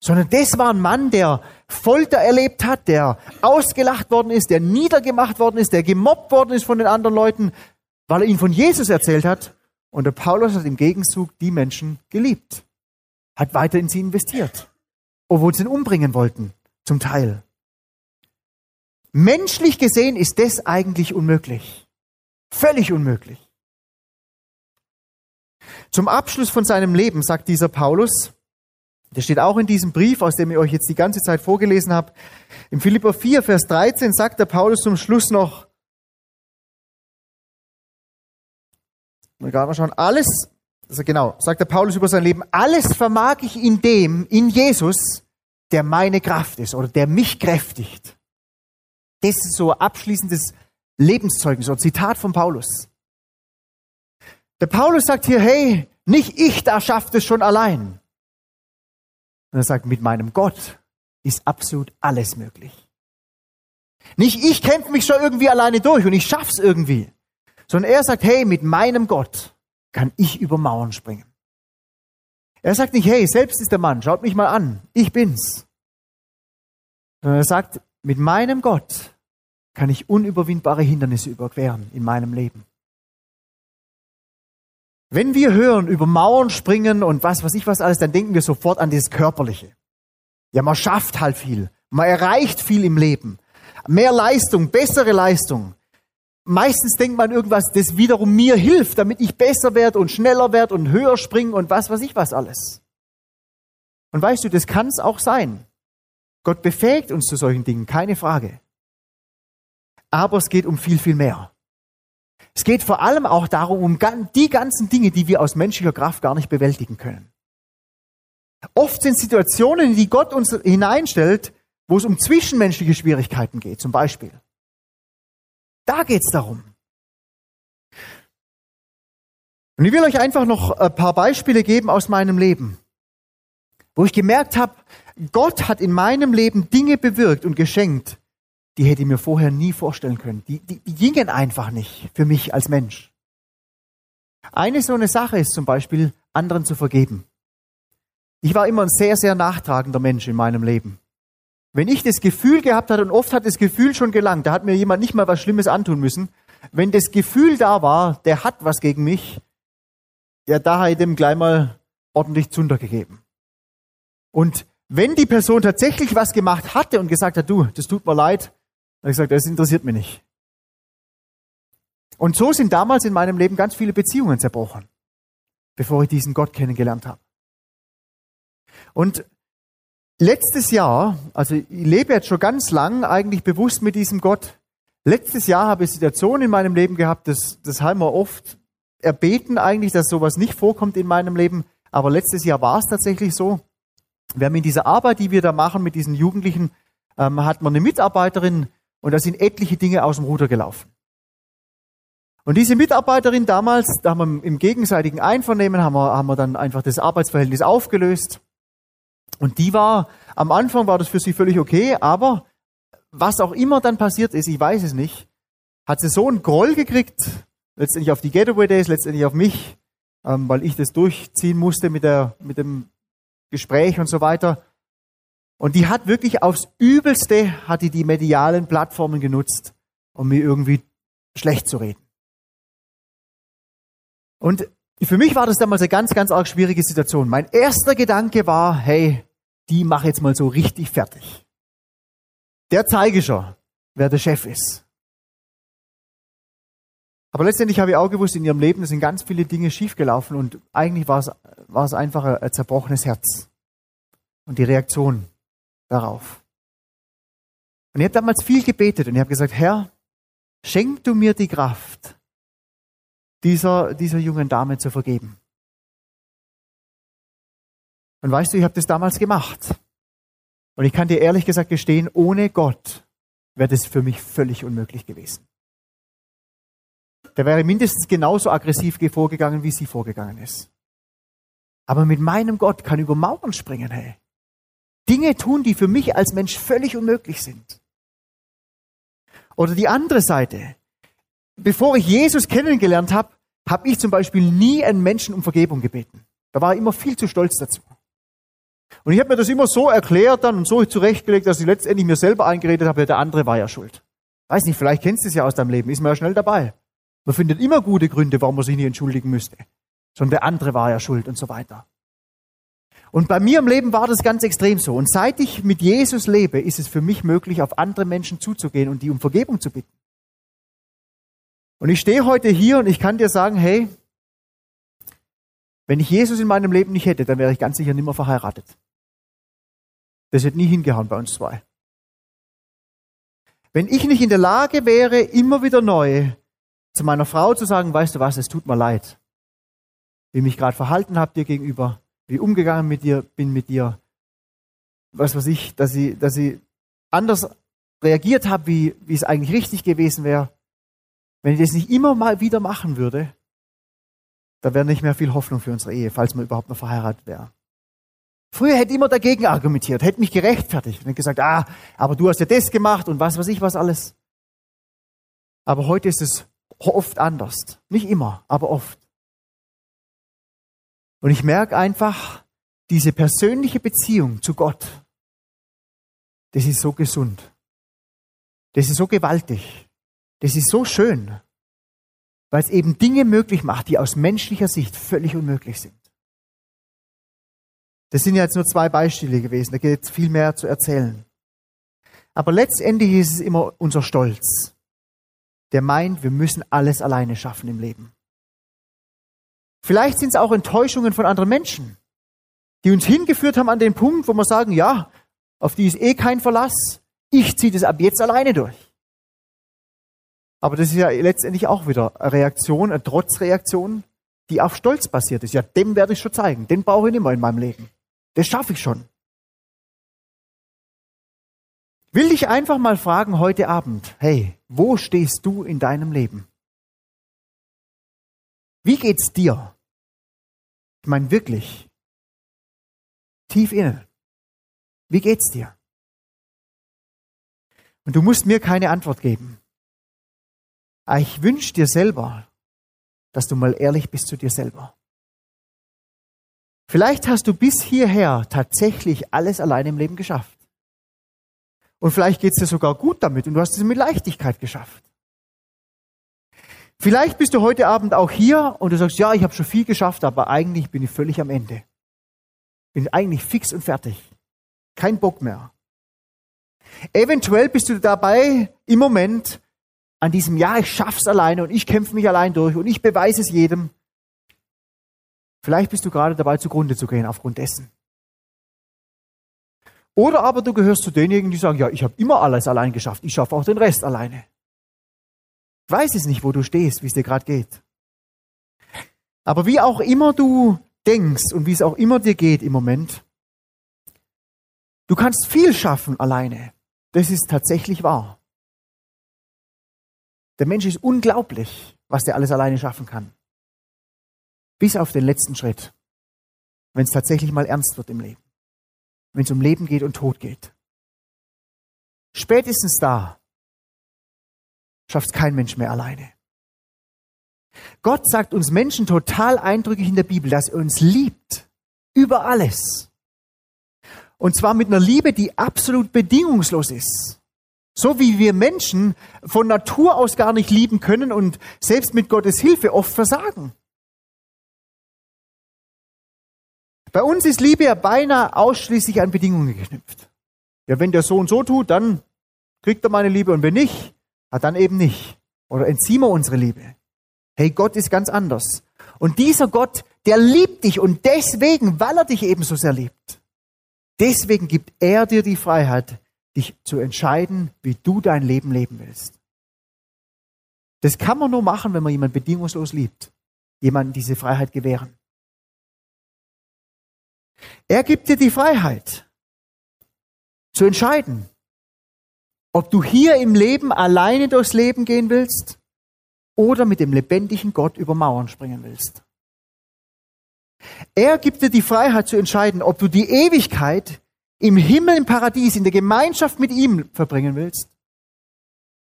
sondern das war ein Mann, der Folter erlebt hat, der ausgelacht worden ist, der niedergemacht worden ist, der gemobbt worden ist von den anderen Leuten, weil er ihnen von Jesus erzählt hat. Und der Paulus hat im Gegenzug die Menschen geliebt, hat weiter in sie investiert, obwohl sie ihn umbringen wollten, zum Teil. Menschlich gesehen ist das eigentlich unmöglich. Völlig unmöglich. Zum Abschluss von seinem Leben sagt dieser Paulus, Das steht auch in diesem Brief, aus dem ich euch jetzt die ganze Zeit vorgelesen habe. Im Philipper 4, Vers 13 sagt der Paulus zum Schluss noch, gerade mal schauen, alles, also genau, sagt der Paulus über sein Leben, alles vermag ich in dem, in Jesus, der meine Kraft ist oder der mich kräftigt. Das ist so abschließendes Lebenszeugnis oder Zitat von Paulus. Der Paulus sagt hier, hey, nicht ich da schafft es schon allein. Und er sagt, mit meinem Gott ist absolut alles möglich. Nicht ich kämpfe mich schon irgendwie alleine durch und ich schaff's irgendwie, sondern er sagt, hey, mit meinem Gott kann ich über Mauern springen. Er sagt nicht, hey, selbst ist der Mann, schaut mich mal an, ich bin's. Sondern er sagt, mit meinem Gott kann ich unüberwindbare Hindernisse überqueren in meinem Leben. Wenn wir hören über Mauern springen und was was ich was alles, dann denken wir sofort an das Körperliche. Ja, man schafft halt viel. Man erreicht viel im Leben. Mehr Leistung, bessere Leistung. Meistens denkt man irgendwas, das wiederum mir hilft, damit ich besser werde und schneller werde und höher springen und was weiß ich was alles. Und weißt du, das kann es auch sein. Gott befähigt uns zu solchen Dingen, keine Frage. Aber es geht um viel, viel mehr. Es geht vor allem auch darum, um die ganzen Dinge, die wir aus menschlicher Kraft gar nicht bewältigen können. Oft sind Situationen, die Gott uns hineinstellt, wo es um zwischenmenschliche Schwierigkeiten geht, zum Beispiel. Da geht es darum. Und ich will euch einfach noch ein paar Beispiele geben aus meinem Leben, wo ich gemerkt habe, Gott hat in meinem Leben Dinge bewirkt und geschenkt, die hätte ich mir vorher nie vorstellen können. Die, die, die gingen einfach nicht für mich als Mensch. Eine so eine Sache ist zum Beispiel, anderen zu vergeben. Ich war immer ein sehr, sehr nachtragender Mensch in meinem Leben. Wenn ich das Gefühl gehabt hatte, und oft hat das Gefühl schon gelangt, da hat mir jemand nicht mal was Schlimmes antun müssen, wenn das Gefühl da war, der hat was gegen mich, ja, da hat ich dem gleich mal ordentlich Zunder gegeben. Und wenn die Person tatsächlich was gemacht hatte und gesagt hat, du, das tut mir leid, habe ich gesagt, das interessiert mich nicht. Und so sind damals in meinem Leben ganz viele Beziehungen zerbrochen, bevor ich diesen Gott kennengelernt habe. Und letztes Jahr, also ich lebe jetzt schon ganz lang eigentlich bewusst mit diesem Gott. Letztes Jahr habe ich Situationen in meinem Leben gehabt, das, das haben wir oft erbeten eigentlich, dass sowas nicht vorkommt in meinem Leben. Aber letztes Jahr war es tatsächlich so. Wir haben in dieser Arbeit, die wir da machen mit diesen Jugendlichen, ähm, hat man eine Mitarbeiterin, und da sind etliche Dinge aus dem Ruder gelaufen. Und diese Mitarbeiterin damals, da haben wir im gegenseitigen Einvernehmen, haben wir, haben wir dann einfach das Arbeitsverhältnis aufgelöst. Und die war, am Anfang war das für sie völlig okay, aber was auch immer dann passiert ist, ich weiß es nicht, hat sie so einen Groll gekriegt, letztendlich auf die Getaway Days, letztendlich auf mich, ähm, weil ich das durchziehen musste mit, der, mit dem Gespräch und so weiter. Und die hat wirklich aufs Übelste, hat die die medialen Plattformen genutzt, um mir irgendwie schlecht zu reden. Und für mich war das damals eine ganz, ganz arg schwierige Situation. Mein erster Gedanke war, hey, die mach jetzt mal so richtig fertig. Der zeige schon, wer der Chef ist. Aber letztendlich habe ich auch gewusst, in ihrem Leben sind ganz viele Dinge schiefgelaufen und eigentlich war es, war es einfach ein zerbrochenes Herz. Und die Reaktion darauf. Und ich habe damals viel gebetet und ich habe gesagt, Herr, schenk du mir die Kraft, dieser, dieser jungen Dame zu vergeben. Und weißt du, ich habe das damals gemacht. Und ich kann dir ehrlich gesagt gestehen, ohne Gott wäre das für mich völlig unmöglich gewesen. Der wäre mindestens genauso aggressiv vorgegangen, wie sie vorgegangen ist. Aber mit meinem Gott kann über Mauern springen, hey. Dinge tun, die für mich als Mensch völlig unmöglich sind. Oder die andere Seite. Bevor ich Jesus kennengelernt habe, habe ich zum Beispiel nie einen Menschen um Vergebung gebeten. Da war ich immer viel zu stolz dazu. Und ich habe mir das immer so erklärt dann und so zurechtgelegt, dass ich letztendlich mir selber eingeredet habe, der andere war ja schuld. Weiß nicht, vielleicht kennst du es ja aus deinem Leben, ist man ja schnell dabei. Man findet immer gute Gründe, warum man sich nicht entschuldigen müsste. Sondern der andere war ja schuld und so weiter. Und bei mir im Leben war das ganz extrem so. Und seit ich mit Jesus lebe, ist es für mich möglich, auf andere Menschen zuzugehen und die um Vergebung zu bitten. Und ich stehe heute hier und ich kann dir sagen, hey, wenn ich Jesus in meinem Leben nicht hätte, dann wäre ich ganz sicher nicht mehr verheiratet. Das hätte nie hingehauen bei uns zwei. Wenn ich nicht in der Lage wäre, immer wieder neu zu meiner Frau zu sagen, weißt du was, es tut mir leid, wie ich mich gerade verhalten habe dir gegenüber, wie umgegangen mit dir bin mit dir, was weiß ich, dass ich, dass ich anders reagiert habe, wie, wie es eigentlich richtig gewesen wäre. Wenn ich das nicht immer mal wieder machen würde, da wäre nicht mehr viel Hoffnung für unsere Ehe, falls wir überhaupt noch verheiratet wären. Früher hätte immer dagegen argumentiert, hätte mich gerechtfertigt und gesagt, ah, aber du hast ja das gemacht und was weiß ich was alles. Aber heute ist es oft anders. Nicht immer, aber oft. Und ich merke einfach, diese persönliche Beziehung zu Gott, das ist so gesund. Das ist so gewaltig. Das ist so schön, weil es eben Dinge möglich macht, die aus menschlicher Sicht völlig unmöglich sind. Das sind ja jetzt nur zwei Beispiele gewesen, da geht es viel mehr zu erzählen. Aber letztendlich ist es immer unser Stolz, der meint, wir müssen alles alleine schaffen im Leben. Vielleicht sind es auch Enttäuschungen von anderen Menschen, die uns hingeführt haben an den Punkt, wo wir sagen, ja, auf die ist eh kein Verlass, ich ziehe das ab jetzt alleine durch. Aber das ist ja letztendlich auch wieder eine Reaktion, eine Trotzreaktion, die auf Stolz basiert ist. Ja, dem werde ich schon zeigen. Den brauche ich nicht mehr in meinem Leben. Das schaffe ich schon. Will dich einfach mal fragen heute Abend, hey, wo stehst du in deinem Leben? Wie geht's dir? Ich meine wirklich, tief inne. Wie geht's dir? Und du musst mir keine Antwort geben. Aber ich wünsche dir selber, dass du mal ehrlich bist zu dir selber. Vielleicht hast du bis hierher tatsächlich alles allein im Leben geschafft. Und vielleicht geht es dir sogar gut damit und du hast es mit Leichtigkeit geschafft. Vielleicht bist du heute Abend auch hier und du sagst, ja, ich habe schon viel geschafft, aber eigentlich bin ich völlig am Ende. Bin eigentlich fix und fertig. Kein Bock mehr. Eventuell bist du dabei im Moment an diesem, ja, ich schaff's alleine und ich kämpfe mich allein durch und ich beweise es jedem. Vielleicht bist du gerade dabei, zugrunde zu gehen aufgrund dessen. Oder aber du gehörst zu denjenigen, die sagen, ja, ich habe immer alles allein geschafft, ich schaffe auch den Rest alleine. Ich weiß es nicht, wo du stehst, wie es dir gerade geht. Aber wie auch immer du denkst und wie es auch immer dir geht im Moment, du kannst viel schaffen alleine. Das ist tatsächlich wahr. Der Mensch ist unglaublich, was der alles alleine schaffen kann. Bis auf den letzten Schritt, wenn es tatsächlich mal ernst wird im Leben, wenn es um Leben geht und Tod geht. Spätestens da schafft kein Mensch mehr alleine. Gott sagt uns Menschen total eindrücklich in der Bibel, dass er uns liebt über alles. Und zwar mit einer Liebe, die absolut bedingungslos ist. So wie wir Menschen von Natur aus gar nicht lieben können und selbst mit Gottes Hilfe oft versagen. Bei uns ist Liebe ja beinahe ausschließlich an Bedingungen geknüpft. Ja, wenn der so und so tut, dann kriegt er meine Liebe und wenn nicht, dann eben nicht. Oder entziehen wir unsere Liebe. Hey, Gott ist ganz anders. Und dieser Gott, der liebt dich und deswegen, weil er dich ebenso sehr liebt, deswegen gibt er dir die Freiheit, dich zu entscheiden, wie du dein Leben leben willst. Das kann man nur machen, wenn man jemanden bedingungslos liebt. Jemanden diese Freiheit gewähren. Er gibt dir die Freiheit zu entscheiden, ob du hier im Leben alleine durchs Leben gehen willst oder mit dem lebendigen Gott über Mauern springen willst. Er gibt dir die Freiheit zu entscheiden, ob du die Ewigkeit im Himmel, im Paradies, in der Gemeinschaft mit ihm verbringen willst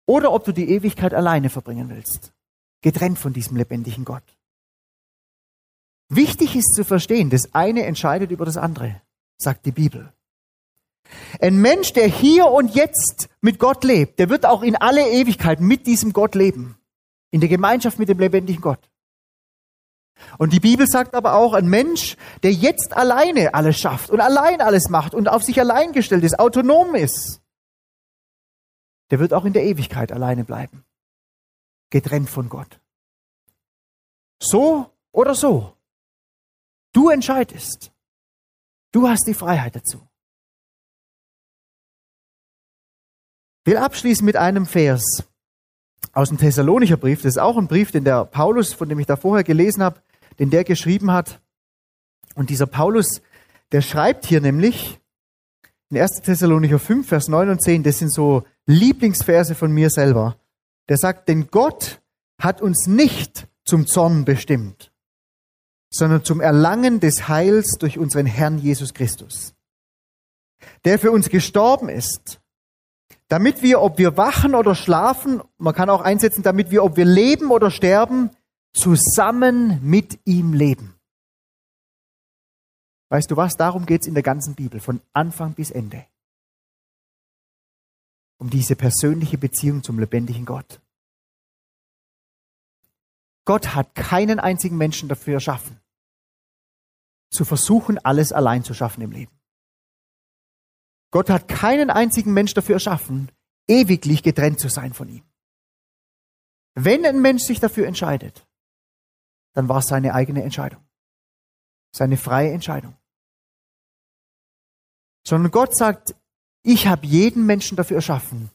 oder ob du die Ewigkeit alleine verbringen willst, getrennt von diesem lebendigen Gott. Wichtig ist zu verstehen, das eine entscheidet über das andere, sagt die Bibel. Ein Mensch, der hier und jetzt mit Gott lebt, der wird auch in alle Ewigkeit mit diesem Gott leben. In der Gemeinschaft mit dem lebendigen Gott. Und die Bibel sagt aber auch, ein Mensch, der jetzt alleine alles schafft und allein alles macht und auf sich allein gestellt ist, autonom ist, der wird auch in der Ewigkeit alleine bleiben. Getrennt von Gott. So oder so. Du entscheidest. Du hast die Freiheit dazu. Ich will abschließen mit einem Vers aus dem Thessalonicher Brief. Das ist auch ein Brief, den der Paulus, von dem ich da vorher gelesen habe, den der geschrieben hat. Und dieser Paulus, der schreibt hier nämlich in 1. Thessalonicher 5, Vers 9 und 10, das sind so Lieblingsverse von mir selber. Der sagt, denn Gott hat uns nicht zum Zorn bestimmt, sondern zum Erlangen des Heils durch unseren Herrn Jesus Christus, der für uns gestorben ist, damit wir, ob wir wachen oder schlafen, man kann auch einsetzen, damit wir, ob wir leben oder sterben, zusammen mit ihm leben. Weißt du was? Darum geht es in der ganzen Bibel, von Anfang bis Ende. Um diese persönliche Beziehung zum lebendigen Gott. Gott hat keinen einzigen Menschen dafür erschaffen, zu versuchen, alles allein zu schaffen im Leben. Gott hat keinen einzigen Mensch dafür erschaffen, ewiglich getrennt zu sein von ihm. Wenn ein Mensch sich dafür entscheidet, dann war es seine eigene Entscheidung. Seine freie Entscheidung. Sondern Gott sagt, ich habe jeden Menschen dafür erschaffen,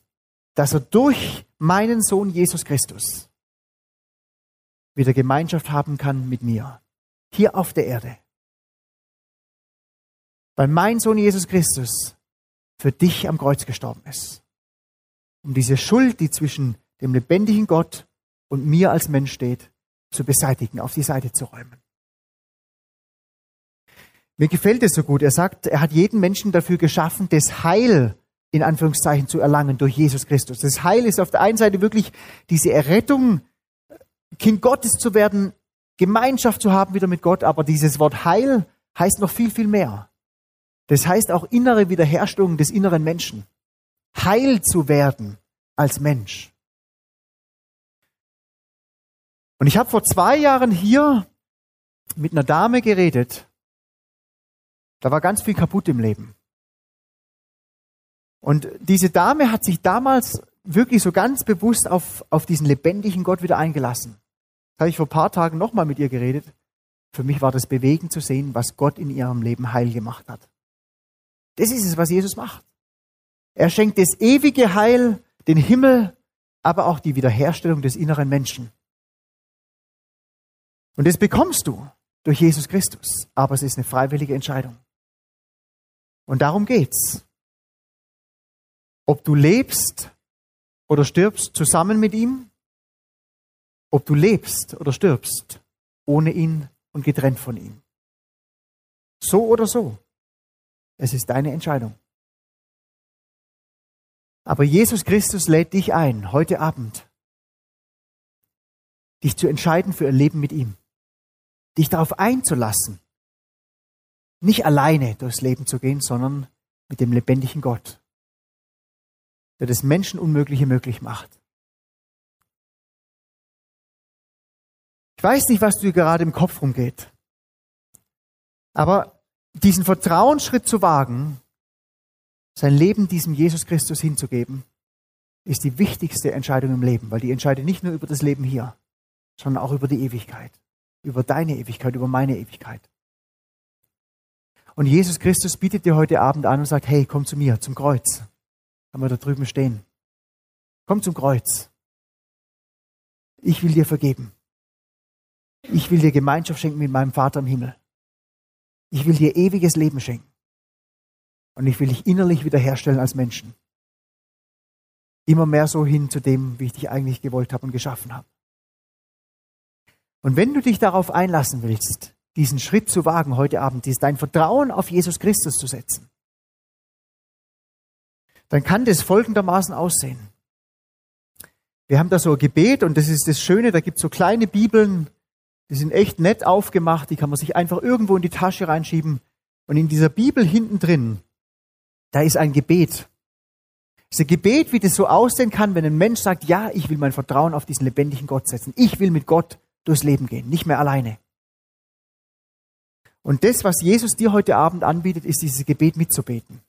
dass er durch meinen Sohn Jesus Christus wieder Gemeinschaft haben kann mit mir. Hier auf der Erde. Weil mein Sohn Jesus Christus für dich am Kreuz gestorben ist. Um diese Schuld, die zwischen dem lebendigen Gott und mir als Mensch steht, zu beseitigen, auf die Seite zu räumen. Mir gefällt es so gut. Er sagt, er hat jeden Menschen dafür geschaffen, das Heil in Anführungszeichen zu erlangen durch Jesus Christus. Das Heil ist auf der einen Seite wirklich diese Errettung, Kind Gottes zu werden, Gemeinschaft zu haben wieder mit Gott, aber dieses Wort Heil heißt noch viel, viel mehr. Das heißt auch innere Wiederherstellung des inneren Menschen. Heil zu werden als Mensch. Und ich habe vor zwei Jahren hier mit einer Dame geredet. Da war ganz viel kaputt im Leben. Und diese Dame hat sich damals wirklich so ganz bewusst auf, auf diesen lebendigen Gott wieder eingelassen. Da habe ich vor ein paar Tagen nochmal mit ihr geredet. Für mich war das bewegend zu sehen, was Gott in ihrem Leben heil gemacht hat. Das ist es, was Jesus macht. Er schenkt das ewige Heil, den Himmel, aber auch die Wiederherstellung des inneren Menschen. Und das bekommst du durch Jesus Christus, aber es ist eine freiwillige Entscheidung. Und darum geht's. Ob du lebst oder stirbst zusammen mit ihm, ob du lebst oder stirbst ohne ihn und getrennt von ihm. So oder so. Es ist deine Entscheidung. Aber Jesus Christus lädt dich ein, heute Abend, dich zu entscheiden für ein Leben mit ihm. Dich darauf einzulassen, nicht alleine durchs Leben zu gehen, sondern mit dem lebendigen Gott, der das Menschenunmögliche möglich macht. Ich weiß nicht, was dir gerade im Kopf rumgeht, aber diesen Vertrauensschritt zu wagen, sein Leben diesem Jesus Christus hinzugeben, ist die wichtigste Entscheidung im Leben, weil die entscheidet nicht nur über das Leben hier, sondern auch über die Ewigkeit, über deine Ewigkeit, über meine Ewigkeit. Und Jesus Christus bietet dir heute Abend an und sagt, hey, komm zu mir, zum Kreuz. Haben wir da drüben stehen. Komm zum Kreuz. Ich will dir vergeben. Ich will dir Gemeinschaft schenken mit meinem Vater im Himmel. Ich will dir ewiges Leben schenken. Und ich will dich innerlich wiederherstellen als Menschen. Immer mehr so hin zu dem, wie ich dich eigentlich gewollt habe und geschaffen habe. Und wenn du dich darauf einlassen willst, diesen Schritt zu wagen heute Abend, ist dein Vertrauen auf Jesus Christus zu setzen, dann kann das folgendermaßen aussehen. Wir haben da so ein Gebet und das ist das Schöne, da gibt es so kleine Bibeln, die sind echt nett aufgemacht, die kann man sich einfach irgendwo in die Tasche reinschieben. Und in dieser Bibel hinten drin, da ist ein Gebet. Das ist ein Gebet, wie das so aussehen kann, wenn ein Mensch sagt, ja, ich will mein Vertrauen auf diesen lebendigen Gott setzen. Ich will mit Gott durchs Leben gehen, nicht mehr alleine. Und das, was Jesus dir heute Abend anbietet, ist dieses Gebet mitzubeten.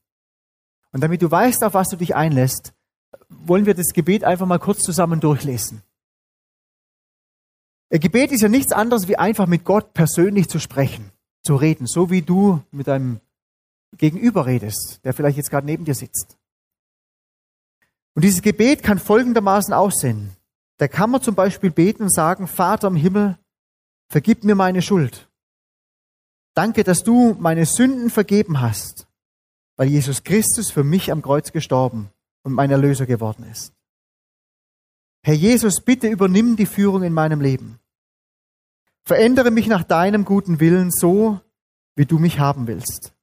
Und damit du weißt, auf was du dich einlässt, wollen wir das Gebet einfach mal kurz zusammen durchlesen. Gebet ist ja nichts anderes, wie einfach mit Gott persönlich zu sprechen, zu reden, so wie du mit deinem Gegenüber redest, der vielleicht jetzt gerade neben dir sitzt. Und dieses Gebet kann folgendermaßen aussehen. Da kann man zum Beispiel beten und sagen, Vater im Himmel, vergib mir meine Schuld. Danke, dass du meine Sünden vergeben hast, weil Jesus Christus für mich am Kreuz gestorben und mein Erlöser geworden ist. Herr Jesus, bitte übernimm die Führung in meinem Leben. Verändere mich nach deinem guten Willen so, wie du mich haben willst.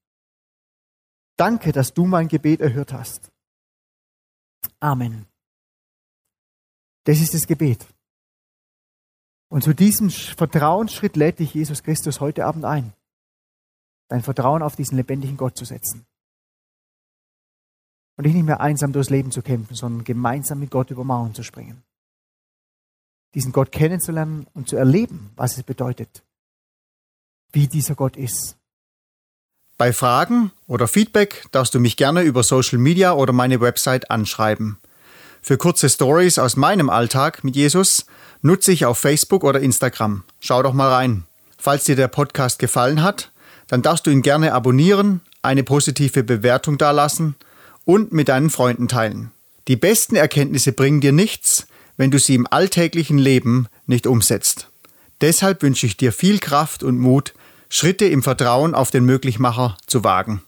Danke, dass du mein Gebet erhört hast. Amen. Das ist das Gebet. Und zu diesem Vertrauensschritt lädt dich Jesus Christus heute Abend ein, dein Vertrauen auf diesen lebendigen Gott zu setzen. Und nicht mehr einsam durchs Leben zu kämpfen, sondern gemeinsam mit Gott über Mauern zu springen. Diesen Gott kennenzulernen und zu erleben, was es bedeutet, wie dieser Gott ist. Bei Fragen oder Feedback darfst du mich gerne über Social Media oder meine Website anschreiben. Für kurze Stories aus meinem Alltag mit Jesus nutze ich auf Facebook oder Instagram. Schau doch mal rein. Falls dir der Podcast gefallen hat, dann darfst du ihn gerne abonnieren, eine positive Bewertung dalassen und mit deinen Freunden teilen. Die besten Erkenntnisse bringen dir nichts, wenn du sie im alltäglichen Leben nicht umsetzt. Deshalb wünsche ich dir viel Kraft und Mut, Schritte im Vertrauen auf den Möglichmacher zu wagen.